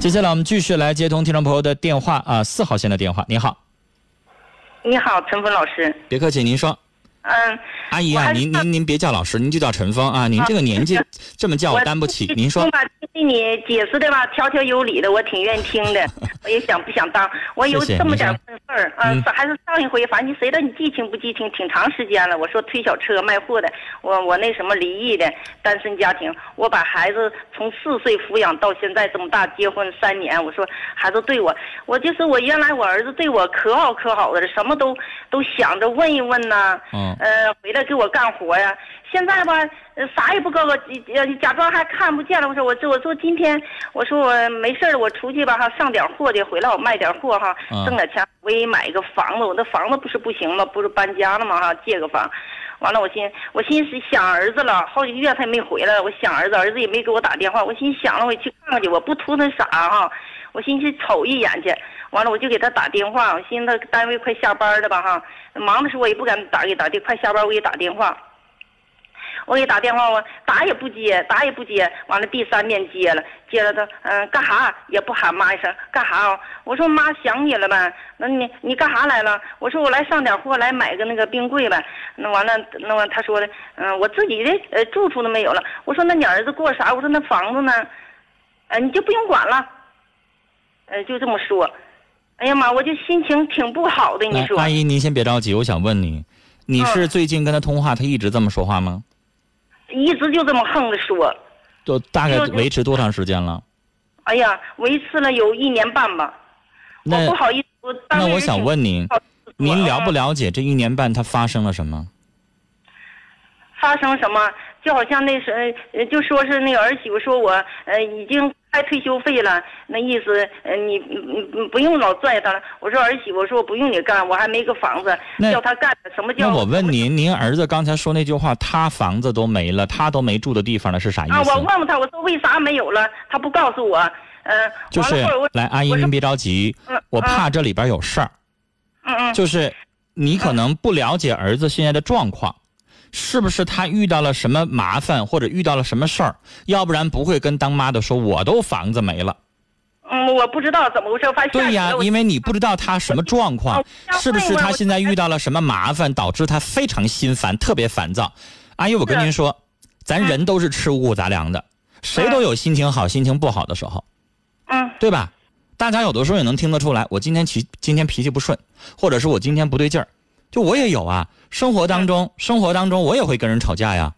接下来我们继续来接通听众朋友的电话啊，四号线的电话。您好，你好，陈峰老师。别客气，您说。嗯，阿姨啊，您您您别叫老师，您就叫陈峰啊。您这个年纪这么叫我担不起。您说。听你解释的吧，条条有理的，我挺愿意听的。我也想不想当，我有这么点事儿啊。还是上一回，反正你谁道你记清不记清？挺长时间了。我说推小车卖货的，我我那什么离异的单身家庭，我把孩子从四岁抚养到现在这么大，结婚三年。我说孩子对我，我就是我原来我儿子对我可好可好的，什么都都想着问一问呐。嗯。呃，回来给我干活呀。现在吧，啥也不告诉，呃，假装还看不见了。我说我这，我说今天，我说我没事了，我出去吧哈，上点货去，回来我卖点货哈，挣点钱，我也买一个房子。我那房子不是不行吗？不是搬家了吗哈？借个房，完了我心，我心思想儿子了，好几个月他也没回来，我想儿子，儿子也没给我打电话，我心想了，我去看看去，我不图他啥哈，我心去瞅一眼去，完了我就给他打电话，我寻思他单位快下班了吧哈，忙的时候我也不敢打给打电，快下班我给打电话。我给打电话，我打也不接，打也不接，完了第三遍接了，接了他，嗯，干哈也不喊妈一声，干哈？我说妈想你了呗，那你你干哈来了？我说我来上点货，来买个那个冰柜呗。那完了，那完他说的，嗯，我自己的呃住处都没有了。我说那你儿子过啥？我说那房子呢？呃，你就不用管了，呃，就这么说。哎呀妈，我就心情挺不好的，你说。阿姨，您先别着急，我想问你，你是最近跟他通话，他一直这么说话吗？一直就这么横着说，就大概维持多长时间了？哎呀，维持了有一年半吧。那不好意思，我那我想问您，您了不了解这一年半他发生了什么？发生什么？就好像那时，就说是那个儿媳妇说我，呃，已经开退休费了，那意思，呃，你你不用老拽他了。我说儿媳妇，说我不用你干，我还没个房子，叫他干什么叫？那我问您，您儿子刚才说那句话，他房子都没了，他都没住的地方了，是啥意思？啊，我问问他，我说为啥没有了？他不告诉我，嗯，就是来，阿姨您别着急，我怕这里边有事儿，嗯嗯，就是你可能不了解儿子现在的状况。是不是他遇到了什么麻烦，或者遇到了什么事儿？要不然不会跟当妈的说，我都房子没了。嗯，我不知道怎么回事，发现对呀，因为你不知道他什么状况，是不是他现在遇到了什么麻烦，导致他非常心烦，特别烦躁。阿姨，我跟您说，咱人都是吃五谷杂粮的，谁都有心情好、心情不好的时候。嗯，对吧？大家有的时候也能听得出来，我今天脾今天脾气不顺，或者是我今天不对劲儿。就我也有啊，生活当中，生活当中我也会跟人吵架呀。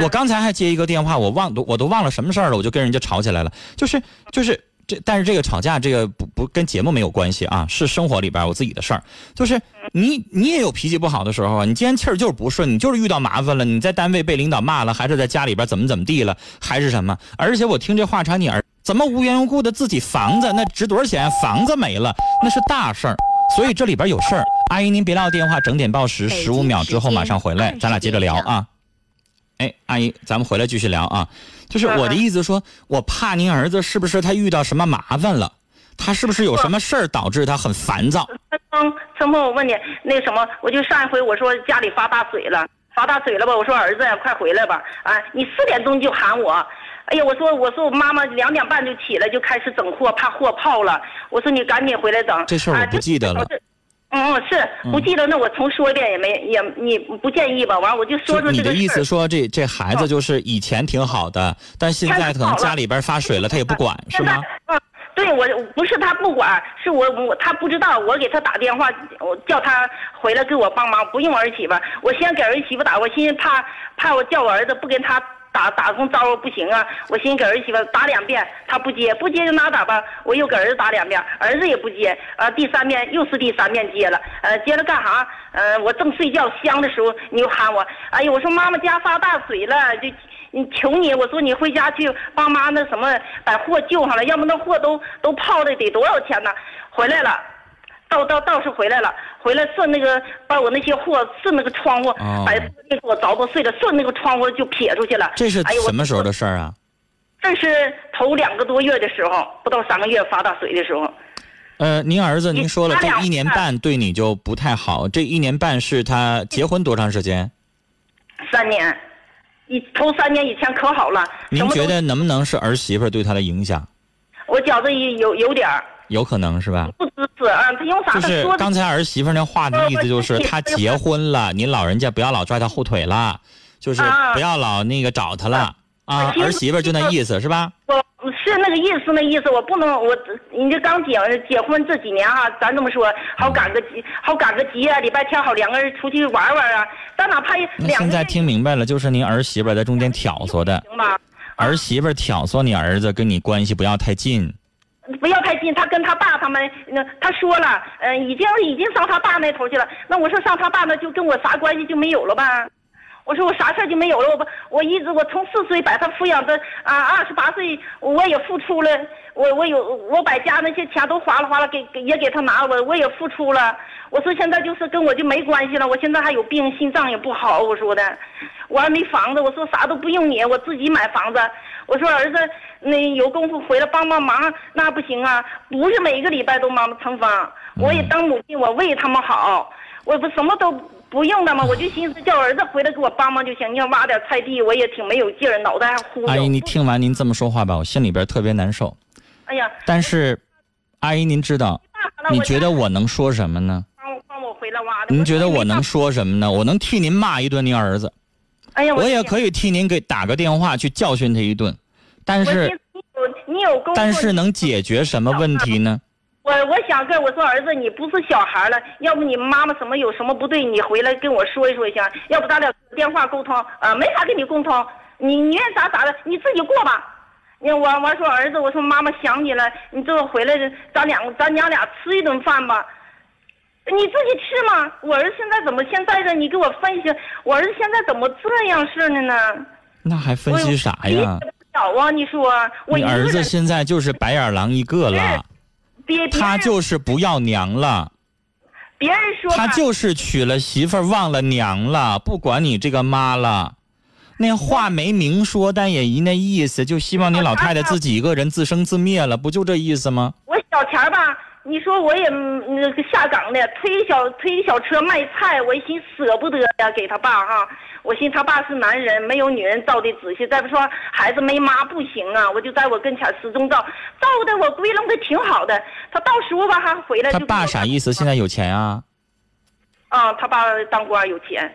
我刚才还接一个电话，我忘都我都忘了什么事儿了，我就跟人家吵起来了。就是就是这，但是这个吵架这个不不跟节目没有关系啊，是生活里边我自己的事儿。就是你你也有脾气不好的时候啊，你今天气儿就是不顺，你就是遇到麻烦了，你在单位被领导骂了，还是在家里边怎么怎么地了，还是什么？而且我听这话茬，你儿怎么无缘无故的自己房子那值多少钱？房子没了，那是大事儿。所以这里边有事儿，阿姨您别撂电话，整点报时，十五秒之后马上回来，咱俩接着聊啊。哎，阿姨，咱们回来继续聊啊。就是我的意思说，我怕您儿子是不是他遇到什么麻烦了？他是不是有什么事儿导致他很烦躁？陈峰，陈峰，我问你，那什么，我就上一回我说家里发大水了，发大水了吧？我说儿子，快回来吧！啊，你四点钟就喊我。哎呀，我说我说我妈妈两点半就起来就开始整货，怕货泡了。我说你赶紧回来整。这事儿我不记得了。嗯嗯，是不记得，那我重说一遍也没也你不建议吧？完我就说说这个你的意思说这这孩子就是以前挺好的，但现在可能家里边发水了，他也不管是吗？嗯，对我不是他不管，是我我他不知道，我给他打电话，我叫他回来给我帮忙，不用儿媳妇，我先给儿媳妇打，我寻思怕怕我叫我儿子不跟他。打打通招呼不行啊！我寻思给儿媳妇打两遍，她不接，不接就拉倒吧。我又给儿子打两遍，儿子也不接。啊，第三遍又是第三遍接了，呃，接了干啥？呃，我正睡觉香的时候，你又喊我。哎呦，我说妈妈家发大水了，就求你，我说你回家去帮妈那什么把货救上来，要不那货都都泡的得多少钱呢？回来了。倒倒倒是回来了，回来顺那个把我那些货顺那个窗户，把玻璃给我凿破碎了，顺那个窗户就撇出去了。这是什么时候的事儿啊？这是头两个多月的时候，不到三个月发大水的时候。呃，您儿子您说了，这一年半对你就不太好。这一年半是他结婚多长时间？三年，以头三年以前可好了。您觉得能不能是儿媳妇对他的影响？我觉着有有点儿。有可能是吧？不支持啊，他用啥？就是刚才儿媳妇那话的意思，就是他结婚了，您老人家不要老拽他后腿了，就是不要老那个找他了啊。儿媳妇就那意思是吧？我是那个意思，那意思我不能我，你这刚结结婚这几年哈，咱这么说，好赶个节，好赶个集啊，礼拜天好两个人出去玩玩啊。但哪怕两现在听明白了，就是您儿媳妇在中间挑唆的，行吗？儿媳妇挑唆你儿子跟你关系不要太近。不要太近，他跟他爸他们，那他说了，嗯，已经已经上他爸那头去了。那我说上他爸那就跟我啥关系就没有了吧？我说我啥事就没有了。我不，我一直我从四岁把他抚养的啊，二十八岁我也付出了，我我有我把家那些钱都花了花了，给也给他拿了，我我也付出了。我说现在就是跟我就没关系了。我现在还有病，心脏也不好。我说的，我还没房子。我说啥都不用你，我自己买房子。我说儿子，那有功夫回来帮帮忙，那不行啊！不是每个礼拜都忙成方，我也当母亲，我为他们好，我不什么都不用的吗？我就寻思叫儿子回来给我帮忙就行。你要挖点菜地，我也挺没有劲儿，脑袋还忽悠。阿姨，你听完您这么说话吧，我心里边特别难受。哎呀！但是，阿姨您知道，你觉得我能说什么呢？您觉得我能说什么呢？我能替您骂一顿您儿子。哎呀，我也可以替您给打个电话去教训他一顿。但是你有你有但是能解决什么问题呢？我我想跟我说儿子，你不是小孩了，要不你妈妈什么有什么不对，你回来跟我说一说行？要不咱俩电话沟通啊？没法跟你沟通，你你愿咋咋的，你自己过吧。你我我说儿子，我说妈妈想你了，你这回来咱俩咱娘俩吃一顿饭吧。你自己吃嘛。我儿子现在怎么现在的？你给我分析，我儿子现在怎么这样式的呢？那还分析啥呀？小啊，你说我你儿子现在就是白眼狼一个了，他就是不要娘了。别人说他就是娶了媳妇忘了娘了，不管你这个妈了。那话没明说，但也一那意思，就希望你老太太自己一个人自生自灭了，不就这意思吗？我小钱吧。你说我也那个下岗的，推小推小车卖菜，我一心舍不得呀，给他爸哈。我寻他爸是男人，没有女人照的仔细。再不说孩子没妈不行啊，我就在我跟前始终照，照的我归拢的挺好的。他到时候吧还回来。他爸啥意思？现在有钱啊？啊，他爸当官有钱。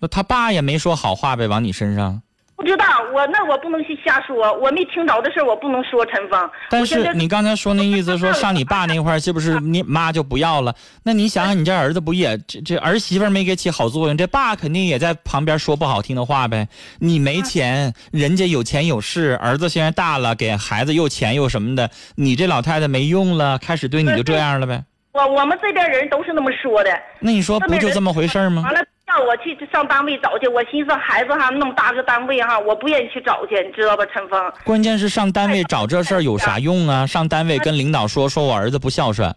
那他爸也没说好话呗，往你身上。不知道我那我不能去瞎说，我没听着的事我不能说陈峰。但是你刚才说那意思，说上你爸那块儿，是不是 你妈就不要了？那你想想，你这儿子不也这这儿媳妇没给起好作用，这爸肯定也在旁边说不好听的话呗。你没钱，人家有钱有势，儿子现在大了，给孩子又钱又什么的，你这老太太没用了，开始对你就这样了呗。我我们这边人都是那么说的。那你说不就这么回事吗？完了。叫我去上单位找去，我寻思孩子哈那么大个单位哈，我不愿意去找去，你知道吧，陈峰？关键是上单位找这事儿有啥用啊？上单位跟领导说说我儿子不孝顺，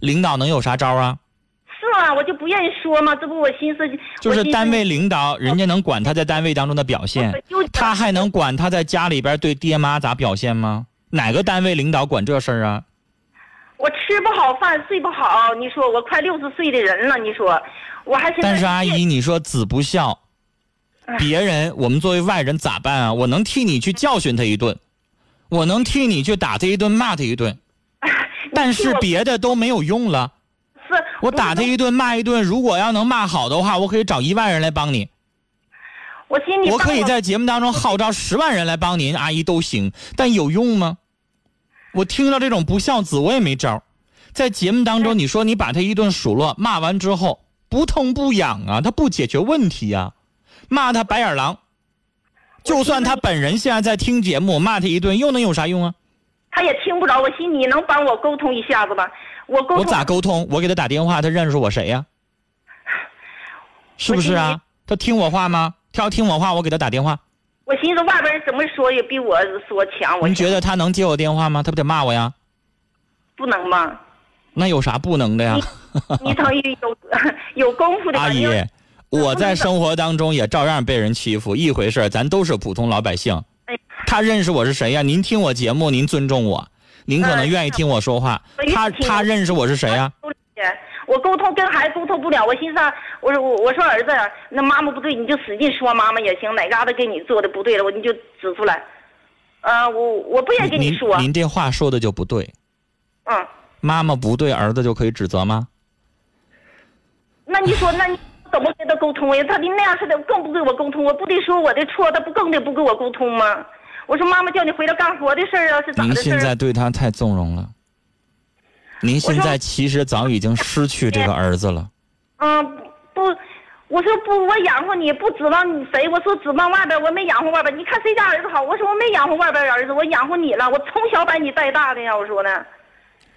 领导能有啥招啊？是啊，我就不愿意说嘛，这不我寻思。就是单位领导，人家能管他在单位当中的表现，他还能管他在家里边对爹妈咋表现吗？哪个单位领导管这事儿啊？我吃不好饭，睡不好，你说我快六十岁的人了，你说。我还但是阿姨，你说子不孝，别人我们作为外人咋办啊？我能替你去教训他一顿，我能替你去打他一顿，骂他一顿，但是别的都没有用了。是，我打他一顿，骂一顿，如果要能骂好的话，我可以找一万人来帮你。我心里我可以在节目当中号召十万人来帮您，阿姨都行，但有用吗？我听到这种不孝子，我也没招。在节目当中，你说你把他一顿数落，骂完之后。不痛不痒啊，他不解决问题呀，骂他白眼狼，就算他本人现在在听节目，骂他一顿又能有啥用啊？他也听不着，我寻你能帮我沟通一下子吧？我沟我咋沟通？我给他打电话，他认识我谁呀？是不是啊？他听我话吗？他要听我话，我给他打电话。我寻思外边人怎么说也比我说强。您觉得他能接我电话吗？他不得骂我呀？不能吗？那有啥不能的呀？你等于有有功夫的阿姨，我在 生活当中也照样被人欺负，一回事咱都是普通老百姓。他认识我是谁呀？您听我节目，您尊重我，您可能愿意听我说话。他他认识我是谁呀？我沟通跟孩子沟通不了，我寻思，我说我我说儿子，那妈妈不对，你就使劲说妈妈也行，哪嘎达给你做的不对了，我你就指出来。啊，我我不愿意跟你说。您这话说的就不对。嗯。妈妈不对，儿子就可以指责吗？那你说，那你怎么跟他沟通呀？他的那样似的，更不跟我沟通。我不得说我的错，他不更得不跟我沟通吗？我说妈妈叫你回来干活的事儿啊，是咋的您现在对他太纵容了。您现在其实早已经失去这个儿子了。嗯，不，我说不，我养活你不指望你谁？我说指望外边，我没养活外边。你看谁家儿子好？我说我没养活外边儿子，我养活你了。我从小把你带大的呀，我说呢。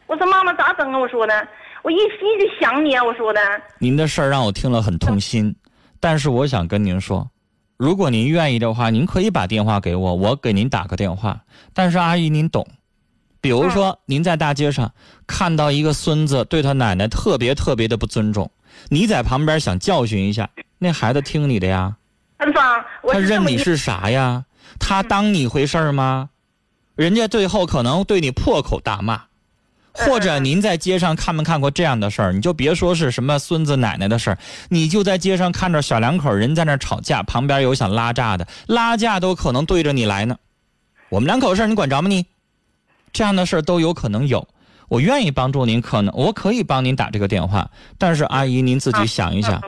我说妈妈咋整啊？我说的，我一心就想你啊！我说的。您的事儿让我听了很痛心，但是我想跟您说，如果您愿意的话，您可以把电话给我，我给您打个电话。但是阿姨您懂，比如说您在大街上看到一个孙子对他奶奶特别特别的不尊重，你在旁边想教训一下，那孩子听你的呀？他认你是啥呀？他当你回事吗？人家最后可能对你破口大骂。或者您在街上看没看过这样的事儿？你就别说是什么孙子奶奶的事儿，你就在街上看着小两口人在那吵架，旁边有想拉架的，拉架都可能对着你来呢。我们两口事儿你管着吗你？这样的事儿都有可能有。我愿意帮助您，可能我可以帮您打这个电话，但是阿姨您自己想一想，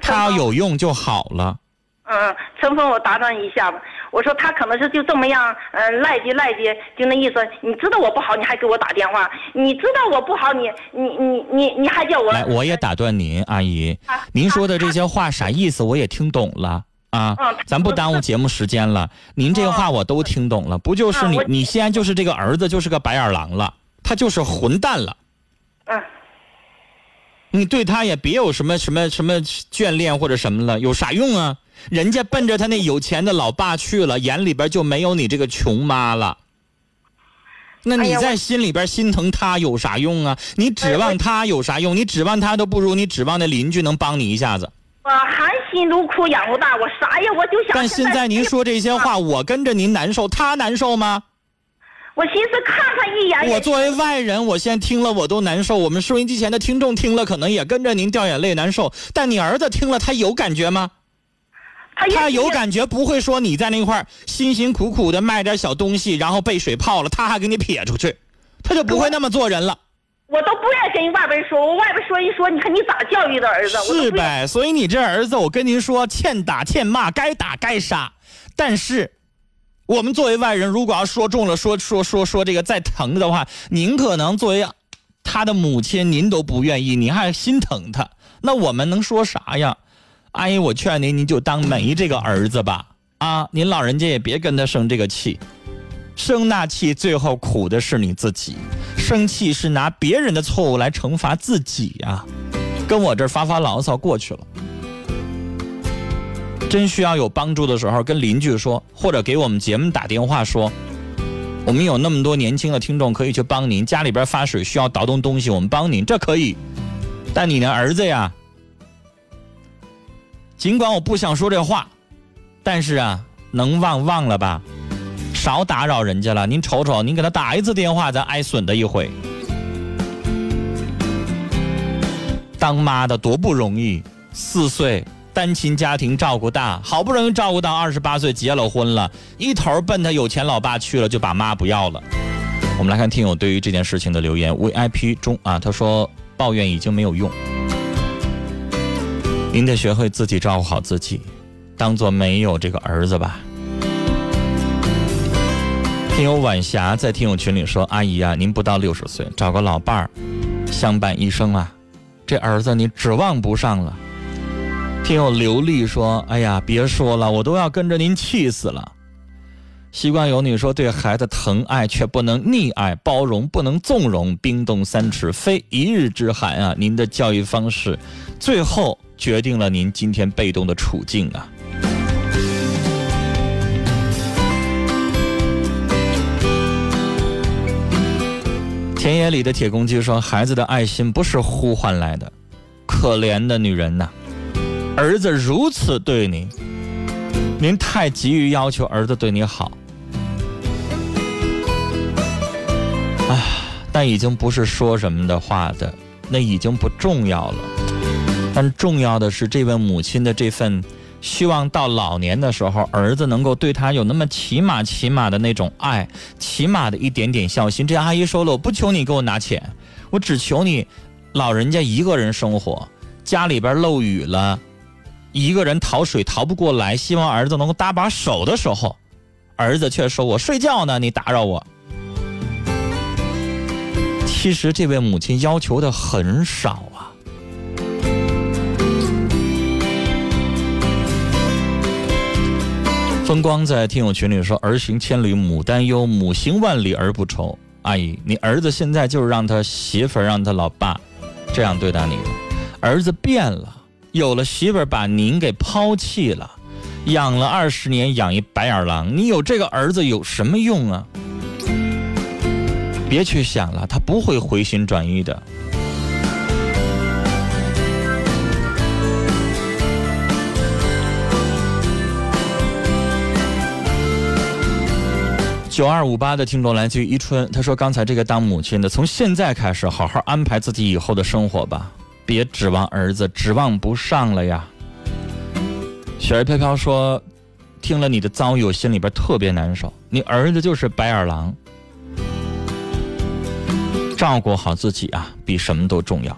他要有用就好了。嗯，陈峰，我打断一下吧。我说他可能是就这么样，嗯，赖叽赖叽，就那意思。你知道我不好，你还给我打电话。你知道我不好，你你你你你还叫我。来，我也打断您，阿姨，您说的这些话啥意思？我也听懂了啊。嗯。咱不耽误节目时间了。您这话我都听懂了，不就是你？你现在就是这个儿子就是个白眼狼了，他就是混蛋了。嗯。你对他也别有什么什么什么眷恋或者什么了，有啥用啊？人家奔着他那有钱的老爸去了，眼里边就没有你这个穷妈了。那你在心里边心疼他有啥用啊？你指望他有啥用？你指望他都不如你指望那邻居能帮你一下子。我含辛茹苦养活大，我啥呀？我就想。但现在您说这些话，我跟着您难受，他难受吗？我寻思看他一眼。我作为外人，我现在听了我都难受。我们收音机前的听众听了，可能也跟着您掉眼泪难受。但你儿子听了，他有感觉吗？他有感觉，不会说你在那块辛辛苦苦的卖点小东西，然后被水泡了，他还给你撇出去，他就不会那么做人了。我都不愿意跟外边说，我外边说一说，你看你咋教育的儿子？是呗，所以你这儿子，我跟您说，欠打欠骂，该打该杀。但是，我们作为外人，如果要说中了，说说说说这个再疼的话，您可能作为他的母亲，您都不愿意，您还心疼他，那我们能说啥呀？阿姨，我劝您，您就当没这个儿子吧。啊，您老人家也别跟他生这个气，生那气最后苦的是你自己。生气是拿别人的错误来惩罚自己呀。跟我这发发牢骚过去了。真需要有帮助的时候，跟邻居说，或者给我们节目打电话说，我们有那么多年轻的听众可以去帮您。家里边发水需要倒动东西，我们帮您，这可以。但你的儿子呀。尽管我不想说这话，但是啊，能忘忘了吧，少打扰人家了。您瞅瞅，您给他打一次电话，咱挨损的一回。当妈的多不容易，四岁单亲家庭照顾大，好不容易照顾到二十八岁结了婚了，一头奔他有钱老爸去了，就把妈不要了。我们来看听友对于这件事情的留言，VIP 中啊，他说抱怨已经没有用。您得学会自己照顾好自己，当做没有这个儿子吧。听友晚霞在听友群里说：“阿姨啊，您不到六十岁，找个老伴儿相伴一生啊，这儿子你指望不上了。”听友刘丽说：“哎呀，别说了，我都要跟着您气死了。”习惯有你说：“对孩子疼爱却不能溺爱，包容不能纵容，冰冻三尺非一日之寒啊！您的教育方式，最后。”决定了您今天被动的处境啊！田野里的铁公鸡说：“孩子的爱心不是呼唤来的，可怜的女人呐！儿子如此对你，您太急于要求儿子对你好，啊，但已经不是说什么的话的，那已经不重要了。”但重要的是，这位母亲的这份希望到老年的时候，儿子能够对他有那么起码起码的那种爱，起码的一点点孝心。这阿姨说了，我不求你给我拿钱，我只求你，老人家一个人生活，家里边漏雨了，一个人淘水淘不过来，希望儿子能够搭把手的时候，儿子却说我睡觉呢，你打扰我。其实这位母亲要求的很少风光在听友群里说：“儿行千里母担忧，母行万里儿不愁。”阿姨，你儿子现在就是让他媳妇儿、让他老爸这样对待你的。儿子变了，有了媳妇儿把您给抛弃了，养了二十年养一白眼狼，你有这个儿子有什么用啊？别去想了，他不会回心转意的。九二五八的听众来自于伊春，他说：“刚才这个当母亲的，从现在开始好好安排自己以后的生活吧，别指望儿子，指望不上了呀。”雪儿飘飘说：“听了你的遭遇，我心里边特别难受。你儿子就是白眼狼，照顾好自己啊，比什么都重要。”